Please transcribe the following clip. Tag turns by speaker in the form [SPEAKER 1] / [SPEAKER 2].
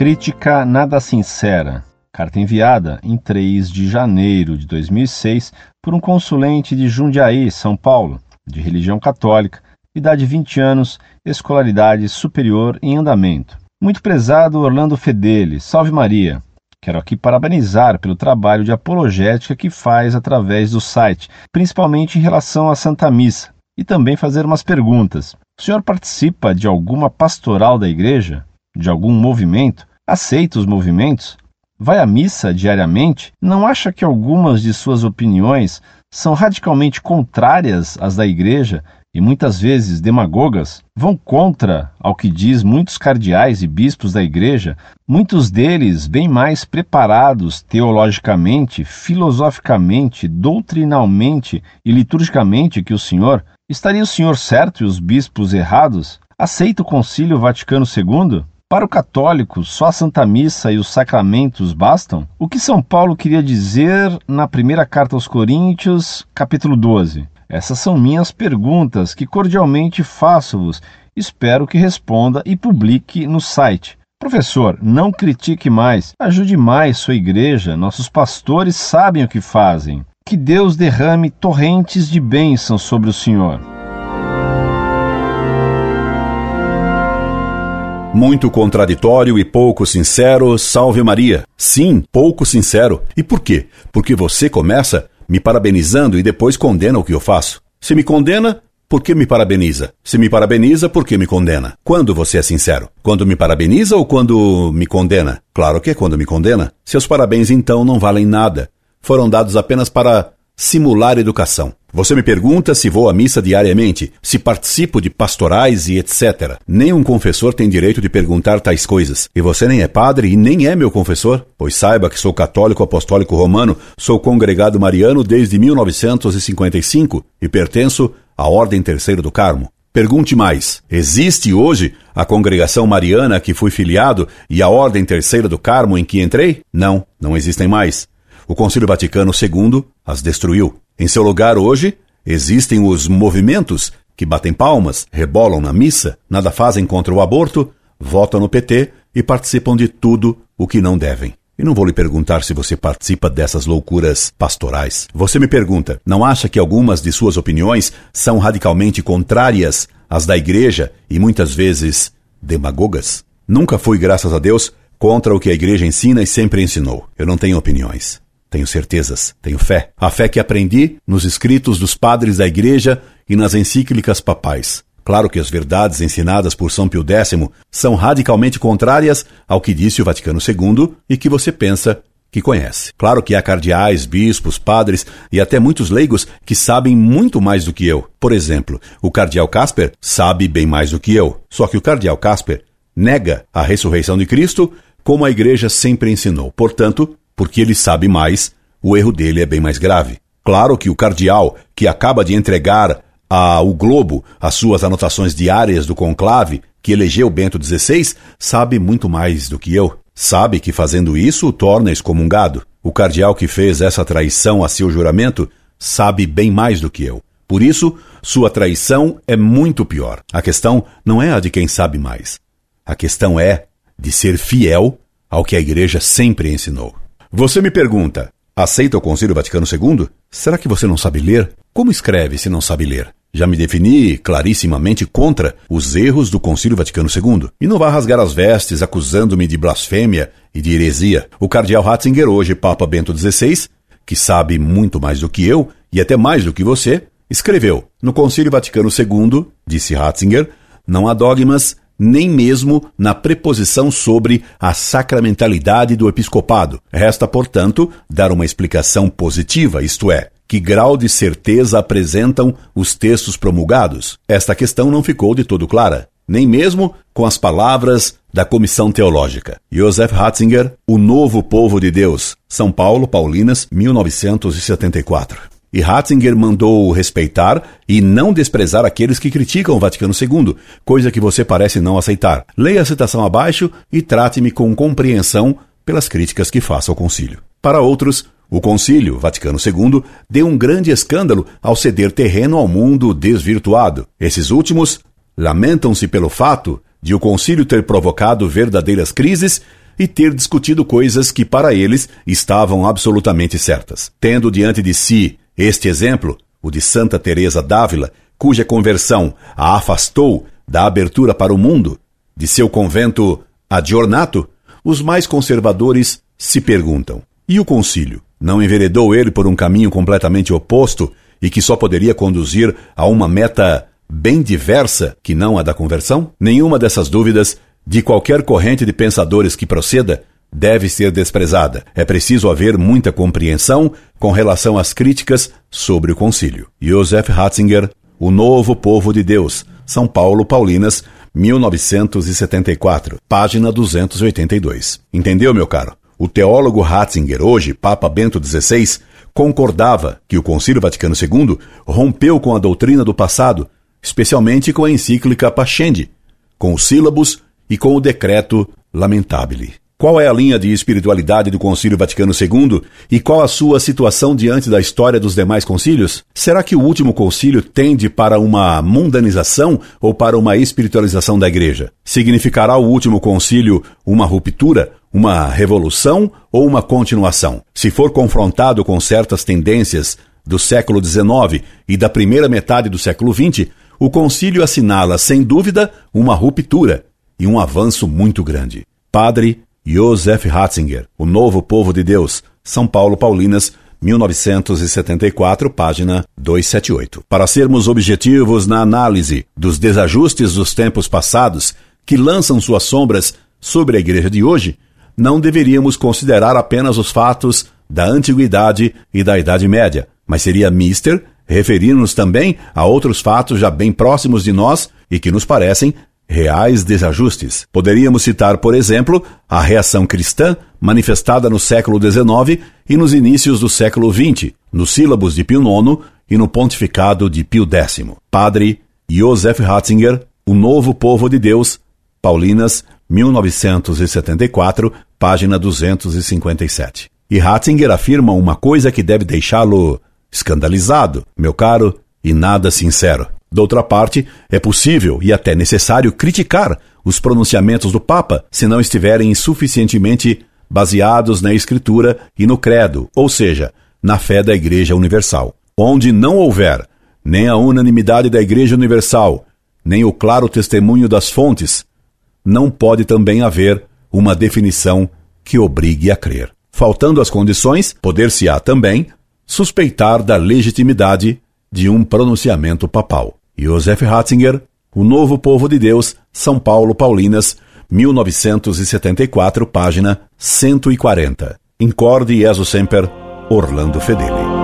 [SPEAKER 1] Crítica nada sincera. Carta enviada em 3 de janeiro de 2006 por um consulente de Jundiaí, São Paulo, de religião católica, idade 20 anos, escolaridade superior em andamento. Muito prezado Orlando Fedeli, salve Maria. Quero aqui parabenizar pelo trabalho de apologética que faz através do site, principalmente em relação à Santa Missa, e também fazer umas perguntas. O senhor participa de alguma pastoral da igreja? De algum movimento? Aceita os movimentos? Vai à missa diariamente? Não acha que algumas de suas opiniões são radicalmente contrárias às da igreja e muitas vezes demagogas? Vão contra ao que diz muitos cardeais e bispos da igreja, muitos deles bem mais preparados teologicamente, filosoficamente, doutrinalmente e liturgicamente que o senhor? Estaria o senhor certo e os bispos errados? Aceita o Concílio Vaticano II? Para o católico, só a Santa Missa e os sacramentos bastam? O que São Paulo queria dizer na primeira carta aos Coríntios, capítulo 12? Essas são minhas perguntas que cordialmente faço-vos. Espero que responda e publique no site. Professor, não critique mais, ajude mais sua igreja. Nossos pastores sabem o que fazem. Que Deus derrame torrentes de bênçãos sobre o Senhor.
[SPEAKER 2] Muito contraditório e pouco sincero, salve Maria. Sim, pouco sincero. E por quê? Porque você começa me parabenizando e depois condena o que eu faço. Se me condena, por que me parabeniza? Se me parabeniza, por que me condena? Quando você é sincero? Quando me parabeniza ou quando me condena? Claro que é quando me condena. Seus parabéns então não valem nada. Foram dados apenas para simular educação. Você me pergunta se vou à missa diariamente, se participo de pastorais e etc. Nenhum confessor tem direito de perguntar tais coisas. E você nem é padre e nem é meu confessor? Pois saiba que sou católico apostólico romano, sou congregado mariano desde 1955 e pertenço à Ordem Terceira do Carmo. Pergunte mais: existe hoje a congregação mariana que fui filiado e a Ordem Terceira do Carmo em que entrei? Não, não existem mais. O Concílio Vaticano II as destruiu. Em seu lugar, hoje, existem os movimentos que batem palmas, rebolam na missa, nada fazem contra o aborto, votam no PT e participam de tudo o que não devem. E não vou lhe perguntar se você participa dessas loucuras pastorais. Você me pergunta, não acha que algumas de suas opiniões são radicalmente contrárias às da igreja e muitas vezes demagogas? Nunca fui, graças a Deus, contra o que a igreja ensina e sempre ensinou. Eu não tenho opiniões. Tenho certezas, tenho fé. A fé que aprendi nos escritos dos padres da Igreja e nas encíclicas papais. Claro que as verdades ensinadas por São Pio X são radicalmente contrárias ao que disse o Vaticano II e que você pensa que conhece. Claro que há cardeais, bispos, padres e até muitos leigos que sabem muito mais do que eu. Por exemplo, o cardeal Casper sabe bem mais do que eu. Só que o cardeal Casper nega a ressurreição de Cristo como a igreja sempre ensinou. Portanto, porque ele sabe mais, o erro dele é bem mais grave. Claro que o cardeal, que acaba de entregar ao Globo as suas anotações diárias do conclave, que elegeu Bento XVI, sabe muito mais do que eu. Sabe que fazendo isso o torna excomungado. O cardeal que fez essa traição a seu juramento sabe bem mais do que eu. Por isso, sua traição é muito pior. A questão não é a de quem sabe mais. A questão é de ser fiel ao que a igreja sempre ensinou. Você me pergunta: aceita o Concílio Vaticano II? Será que você não sabe ler? Como escreve se não sabe ler? Já me defini clarissimamente contra os erros do Concílio Vaticano II. E não vá rasgar as vestes acusando-me de blasfêmia e de heresia. O cardeal Ratzinger, hoje Papa Bento XVI, que sabe muito mais do que eu e até mais do que você, escreveu: No Concílio Vaticano II, disse Ratzinger, não há dogmas nem mesmo na preposição sobre a sacramentalidade do episcopado. Resta, portanto, dar uma explicação positiva, isto é, que grau de certeza apresentam os textos promulgados? Esta questão não ficou de todo clara, nem mesmo com as palavras da Comissão Teológica. Joseph Ratzinger, O Novo Povo de Deus, São Paulo, Paulinas, 1974. E Ratzinger mandou respeitar e não desprezar aqueles que criticam o Vaticano II, coisa que você parece não aceitar. Leia a citação abaixo e trate-me com compreensão pelas críticas que faço ao concílio. Para outros, o concílio Vaticano II deu um grande escândalo ao ceder terreno ao mundo desvirtuado. Esses últimos lamentam-se pelo fato de o concílio ter provocado verdadeiras crises e ter discutido coisas que para eles estavam absolutamente certas. Tendo diante de si este exemplo, o de Santa Teresa d'Ávila, cuja conversão a afastou da abertura para o mundo, de seu convento adjornato, os mais conservadores se perguntam: e o concílio? Não enveredou ele por um caminho completamente oposto e que só poderia conduzir a uma meta bem diversa que não a da conversão? Nenhuma dessas dúvidas de qualquer corrente de pensadores que proceda deve ser desprezada. É preciso haver muita compreensão com relação às críticas sobre o concílio. Joseph Ratzinger, O Novo Povo de Deus, São Paulo, Paulinas, 1974, página 282. Entendeu, meu caro? O teólogo Ratzinger, hoje Papa Bento XVI, concordava que o Concílio Vaticano II rompeu com a doutrina do passado, especialmente com a encíclica Pascendi, com os sílabos e com o decreto Lamentabile. Qual é a linha de espiritualidade do Concílio Vaticano II e qual a sua situação diante da história dos demais concílios? Será que o último concílio tende para uma mundanização ou para uma espiritualização da Igreja? Significará o último concílio uma ruptura, uma revolução ou uma continuação? Se for confrontado com certas tendências do século XIX e da primeira metade do século XX, o concílio assinala, sem dúvida, uma ruptura e um avanço muito grande. Padre Joseph Ratzinger, O Novo Povo de Deus, São Paulo Paulinas, 1974, página 278. Para sermos objetivos na análise dos desajustes dos tempos passados que lançam suas sombras sobre a igreja de hoje, não deveríamos considerar apenas os fatos da antiguidade e da Idade Média, mas seria mister referir-nos também a outros fatos já bem próximos de nós e que nos parecem reais desajustes. Poderíamos citar, por exemplo, a reação cristã manifestada no século XIX e nos inícios do século XX, nos sílabos de Pio IX e no pontificado de Pio X. Padre Joseph Ratzinger, O Novo Povo de Deus, Paulinas, 1974, página 257. E Ratzinger afirma uma coisa que deve deixá-lo escandalizado, meu caro, e nada sincero. Doutra parte, é possível e até necessário criticar os pronunciamentos do Papa se não estiverem suficientemente baseados na Escritura e no Credo, ou seja, na fé da Igreja Universal. Onde não houver nem a unanimidade da Igreja Universal, nem o claro testemunho das fontes, não pode também haver uma definição que obrigue a crer. Faltando as condições, poder-se-á também suspeitar da legitimidade de um pronunciamento papal. Joseph Ratzinger, O Novo Povo de Deus, São Paulo, Paulinas, 1974, página 140. Incorde Jesus Semper, Orlando Fedeli.